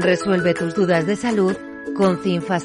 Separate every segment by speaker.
Speaker 1: Resuelve tus dudas de salud con Cinfa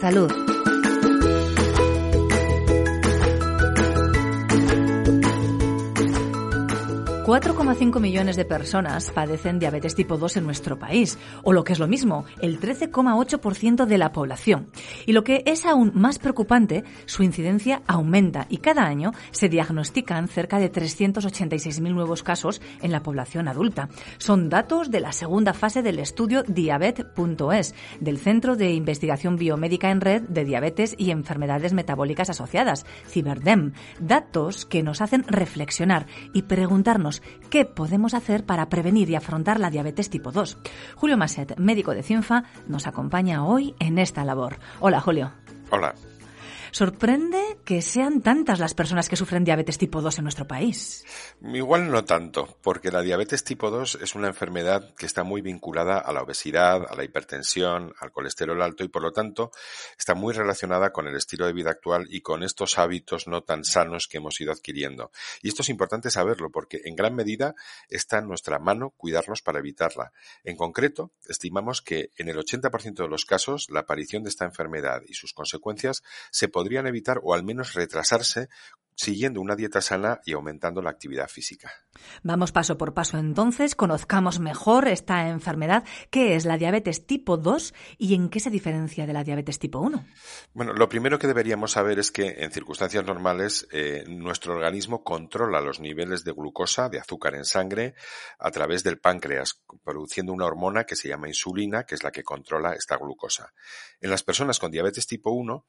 Speaker 2: 4,5 millones de personas padecen diabetes tipo 2 en nuestro país, o lo que es lo mismo, el 13,8% de la población. Y lo que es aún más preocupante, su incidencia aumenta y cada año se diagnostican cerca de 386.000 nuevos casos en la población adulta. Son datos de la segunda fase del estudio Diabet.es, del Centro de Investigación Biomédica en Red de Diabetes y Enfermedades Metabólicas Asociadas, Ciberdem. Datos que nos hacen reflexionar y preguntarnos qué podemos hacer para prevenir y afrontar la diabetes tipo 2. Julio Maset, médico de CINFA, nos acompaña hoy en esta labor. Hola, Julio.
Speaker 3: Hola.
Speaker 2: Sorprende que sean tantas las personas que sufren diabetes tipo 2 en nuestro país.
Speaker 3: Igual no tanto, porque la diabetes tipo 2 es una enfermedad que está muy vinculada a la obesidad, a la hipertensión, al colesterol alto y por lo tanto está muy relacionada con el estilo de vida actual y con estos hábitos no tan sanos que hemos ido adquiriendo. Y esto es importante saberlo porque en gran medida está en nuestra mano cuidarnos para evitarla. En concreto, estimamos que en el 80% de los casos la aparición de esta enfermedad y sus consecuencias se podrían podrían evitar o al menos retrasarse siguiendo una dieta sana y aumentando la actividad física.
Speaker 2: Vamos paso por paso entonces, conozcamos mejor esta enfermedad, qué es la diabetes tipo 2 y en qué se diferencia de la diabetes tipo 1.
Speaker 3: Bueno, lo primero que deberíamos saber es que en circunstancias normales eh, nuestro organismo controla los niveles de glucosa, de azúcar en sangre, a través del páncreas, produciendo una hormona que se llama insulina, que es la que controla esta glucosa. En las personas con diabetes tipo 1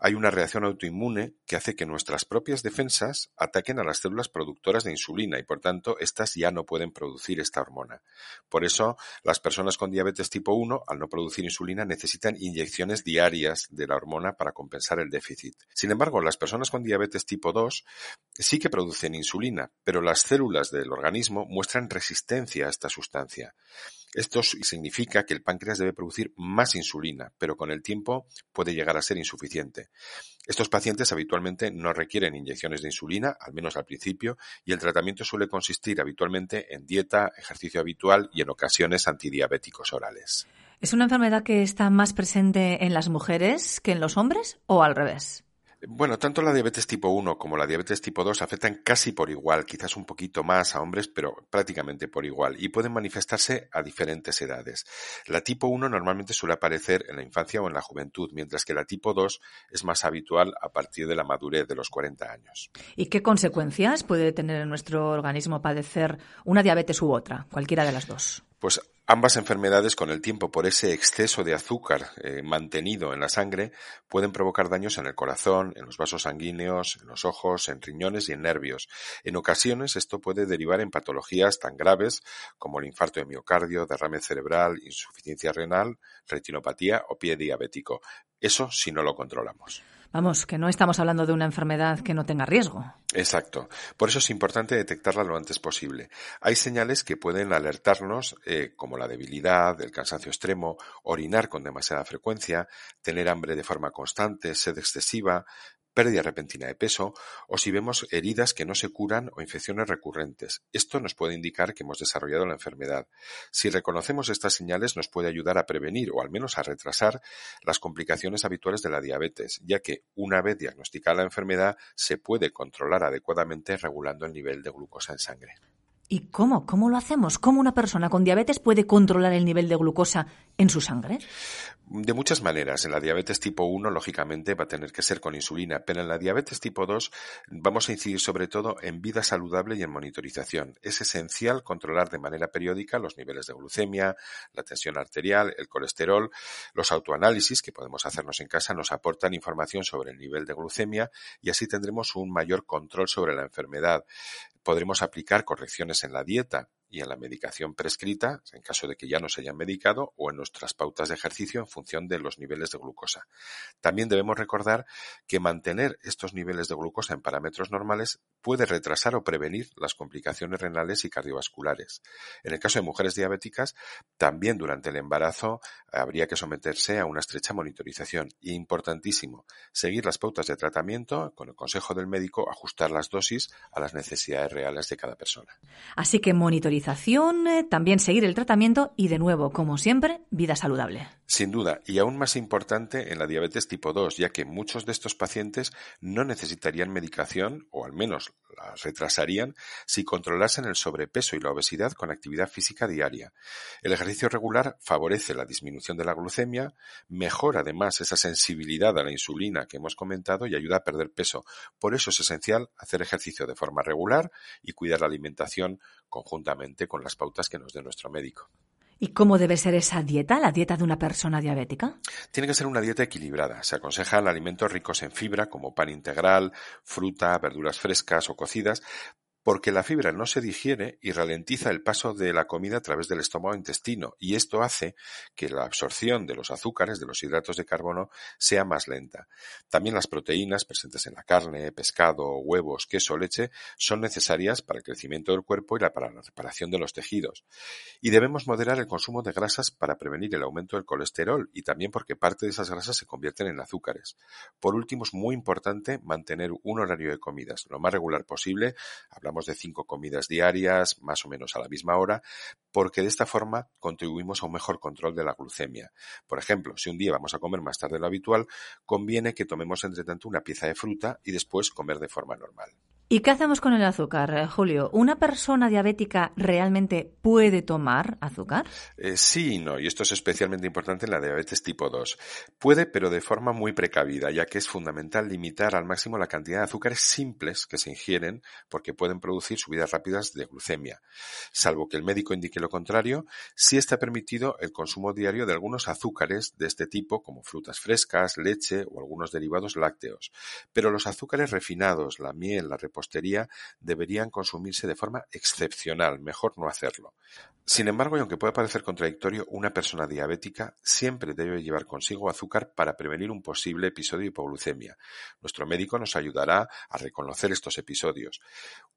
Speaker 3: hay una reacción autoinmune que hace que nuestras propias defensas ataquen a las células productoras de insulina y por tanto éstas ya no pueden producir esta hormona. Por eso las personas con diabetes tipo 1 al no producir insulina necesitan inyecciones diarias de la hormona para compensar el déficit. Sin embargo, las personas con diabetes tipo 2 sí que producen insulina, pero las células del organismo muestran resistencia a esta sustancia. Esto significa que el páncreas debe producir más insulina, pero con el tiempo puede llegar a ser insuficiente. Estos pacientes habitualmente no requieren inyecciones de insulina, al menos al principio, y el tratamiento suele consistir habitualmente en dieta, ejercicio habitual y en ocasiones antidiabéticos orales.
Speaker 2: ¿Es una enfermedad que está más presente en las mujeres que en los hombres o al revés?
Speaker 3: Bueno, tanto la diabetes tipo 1 como la diabetes tipo 2 afectan casi por igual, quizás un poquito más a hombres, pero prácticamente por igual, y pueden manifestarse a diferentes edades. La tipo 1 normalmente suele aparecer en la infancia o en la juventud, mientras que la tipo 2 es más habitual a partir de la madurez de los 40 años.
Speaker 2: ¿Y qué consecuencias puede tener en nuestro organismo padecer una diabetes u otra, cualquiera de las dos?
Speaker 3: Pues Ambas enfermedades, con el tiempo, por ese exceso de azúcar eh, mantenido en la sangre, pueden provocar daños en el corazón, en los vasos sanguíneos, en los ojos, en riñones y en nervios. En ocasiones, esto puede derivar en patologías tan graves como el infarto de miocardio, derrame cerebral, insuficiencia renal, retinopatía o pie diabético. Eso si no lo controlamos.
Speaker 2: Vamos, que no estamos hablando de una enfermedad que no tenga riesgo.
Speaker 3: Exacto. Por eso es importante detectarla lo antes posible. Hay señales que pueden alertarnos, eh, como la debilidad, el cansancio extremo, orinar con demasiada frecuencia, tener hambre de forma constante, sed excesiva, pérdida repentina de peso o si vemos heridas que no se curan o infecciones recurrentes. Esto nos puede indicar que hemos desarrollado la enfermedad. Si reconocemos estas señales nos puede ayudar a prevenir o al menos a retrasar las complicaciones habituales de la diabetes, ya que una vez diagnosticada la enfermedad se puede controlar adecuadamente regulando el nivel de glucosa en sangre.
Speaker 2: ¿Y cómo? ¿Cómo lo hacemos? ¿Cómo una persona con diabetes puede controlar el nivel de glucosa en su sangre?
Speaker 3: De muchas maneras. En la diabetes tipo 1, lógicamente, va a tener que ser con insulina, pero en la diabetes tipo 2 vamos a incidir sobre todo en vida saludable y en monitorización. Es esencial controlar de manera periódica los niveles de glucemia, la tensión arterial, el colesterol. Los autoanálisis que podemos hacernos en casa nos aportan información sobre el nivel de glucemia y así tendremos un mayor control sobre la enfermedad podremos aplicar correcciones en la dieta y en la medicación prescrita, en caso de que ya no se hayan medicado, o en nuestras pautas de ejercicio en función de los niveles de glucosa. También debemos recordar que mantener estos niveles de glucosa en parámetros normales puede retrasar o prevenir las complicaciones renales y cardiovasculares. En el caso de mujeres diabéticas, también durante el embarazo habría que someterse a una estrecha monitorización. Y importantísimo, seguir las pautas de tratamiento con el consejo del médico, ajustar las dosis a las necesidades reales de cada persona.
Speaker 2: Así que monitorización, también seguir el tratamiento y de nuevo, como siempre, vida saludable.
Speaker 3: Sin duda, y aún más importante en la diabetes tipo 2, ya que muchos de estos pacientes no necesitarían medicación, o al menos la retrasarían, si controlasen el sobrepeso y la obesidad con actividad física diaria. El ejercicio regular favorece la disminución de la glucemia, mejora además esa sensibilidad a la insulina que hemos comentado y ayuda a perder peso. Por eso es esencial hacer ejercicio de forma regular y cuidar la alimentación conjuntamente con las pautas que nos dé nuestro médico.
Speaker 2: ¿Y cómo debe ser esa dieta, la dieta de una persona diabética?
Speaker 3: Tiene que ser una dieta equilibrada. Se aconsejan alimentos ricos en fibra como pan integral, fruta, verduras frescas o cocidas, porque la fibra no se digiere y ralentiza el paso de la comida a través del estómago e intestino, y esto hace que la absorción de los azúcares, de los hidratos de carbono, sea más lenta. También las proteínas presentes en la carne, pescado, huevos, queso, leche, son necesarias para el crecimiento del cuerpo y para la reparación de los tejidos. Y debemos moderar el consumo de grasas para prevenir el aumento del colesterol y también porque parte de esas grasas se convierten en azúcares. Por último, es muy importante mantener un horario de comidas lo más regular posible. De cinco comidas diarias, más o menos a la misma hora, porque de esta forma contribuimos a un mejor control de la glucemia. Por ejemplo, si un día vamos a comer más tarde de lo habitual, conviene que tomemos entre tanto una pieza de fruta y después comer de forma normal.
Speaker 2: ¿Y qué hacemos con el azúcar, eh, Julio? ¿Una persona diabética realmente puede tomar azúcar?
Speaker 3: Eh, sí y no, y esto es especialmente importante en la diabetes tipo 2. Puede, pero de forma muy precavida, ya que es fundamental limitar al máximo la cantidad de azúcares simples que se ingieren, porque pueden producir subidas rápidas de glucemia. Salvo que el médico indique lo contrario, sí está permitido el consumo diario de algunos azúcares de este tipo, como frutas frescas, leche o algunos derivados lácteos. Pero los azúcares refinados, la miel, la deberían consumirse de forma excepcional, mejor no hacerlo. Sin embargo, y aunque pueda parecer contradictorio, una persona diabética siempre debe llevar consigo azúcar para prevenir un posible episodio de hipoglucemia. Nuestro médico nos ayudará a reconocer estos episodios.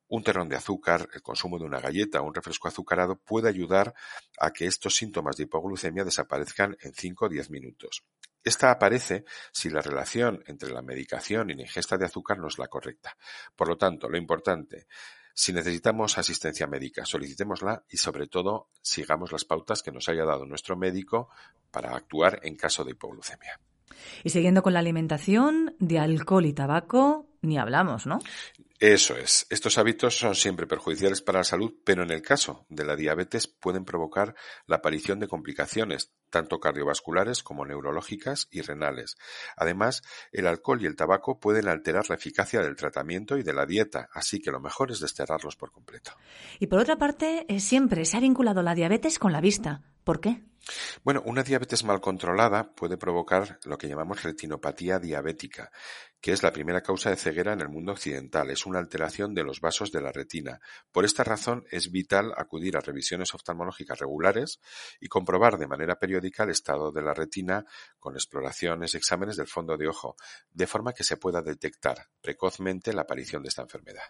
Speaker 3: Un terrón de azúcar, el consumo de una galleta o un refresco azucarado puede ayudar a que estos síntomas de hipoglucemia desaparezcan en 5 o 10 minutos. Esta aparece si la relación entre la medicación y la ingesta de azúcar no es la correcta. Por lo tanto, lo importante, si necesitamos asistencia médica, solicitémosla y sobre todo sigamos las pautas que nos haya dado nuestro médico para actuar en caso de hipoglucemia.
Speaker 2: Y siguiendo con la alimentación, de alcohol y tabaco, ni hablamos, ¿no?
Speaker 3: Eso es. Estos hábitos son siempre perjudiciales para la salud, pero en el caso de la diabetes pueden provocar la aparición de complicaciones, tanto cardiovasculares como neurológicas y renales. Además, el alcohol y el tabaco pueden alterar la eficacia del tratamiento y de la dieta, así que lo mejor es desterrarlos por completo.
Speaker 2: Y por otra parte, eh, siempre se ha vinculado la diabetes con la vista. ¿Por qué?
Speaker 3: Bueno, una diabetes mal controlada puede provocar lo que llamamos retinopatía diabética, que es la primera causa de ceguera en el mundo occidental. Es una alteración de los vasos de la retina. Por esta razón es vital acudir a revisiones oftalmológicas regulares y comprobar de manera periódica el estado de la retina con exploraciones y exámenes del fondo de ojo, de forma que se pueda detectar precozmente la aparición de esta enfermedad.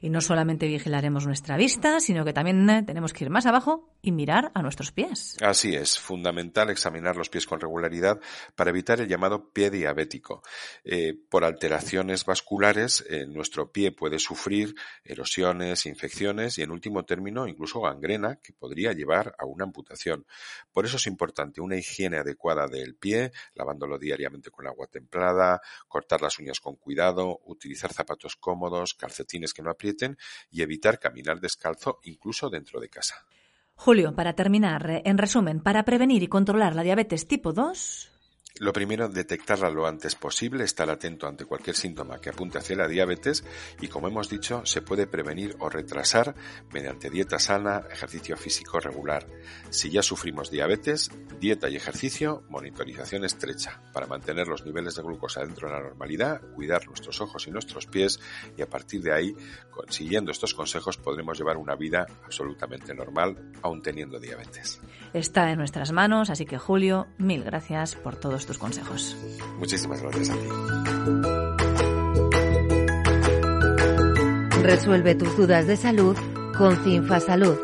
Speaker 2: Y no solamente vigilaremos nuestra vista, sino que también eh, tenemos que ir más abajo y mirar a nuestros pies.
Speaker 3: Así es, fundamental examinar los pies con regularidad para evitar el llamado pie diabético. Eh, por alteraciones vasculares, eh, nuestro pie puede sufrir erosiones, infecciones y, en último término, incluso gangrena que podría llevar a una amputación. Por eso es importante una higiene adecuada del pie, lavándolo diariamente con agua templada, cortar las uñas con cuidado, utilizar zapatos cómodos, calcetines que no aprieten y evitar caminar descalzo incluso dentro de casa.
Speaker 2: Julio, para terminar, en resumen, para prevenir y controlar la diabetes tipo 2,
Speaker 3: lo primero, detectarla lo antes posible, estar atento ante cualquier síntoma que apunte hacia la diabetes y, como hemos dicho, se puede prevenir o retrasar mediante dieta sana, ejercicio físico regular. Si ya sufrimos diabetes, dieta y ejercicio, monitorización estrecha para mantener los niveles de glucosa dentro de la normalidad, cuidar nuestros ojos y nuestros pies y a partir de ahí, siguiendo estos consejos, podremos llevar una vida absolutamente normal aún teniendo diabetes.
Speaker 2: Está en nuestras manos, así que Julio, mil gracias por todos tus consejos.
Speaker 3: Muchísimas gracias a ti.
Speaker 1: Resuelve tus dudas de salud con Cinfa Salud.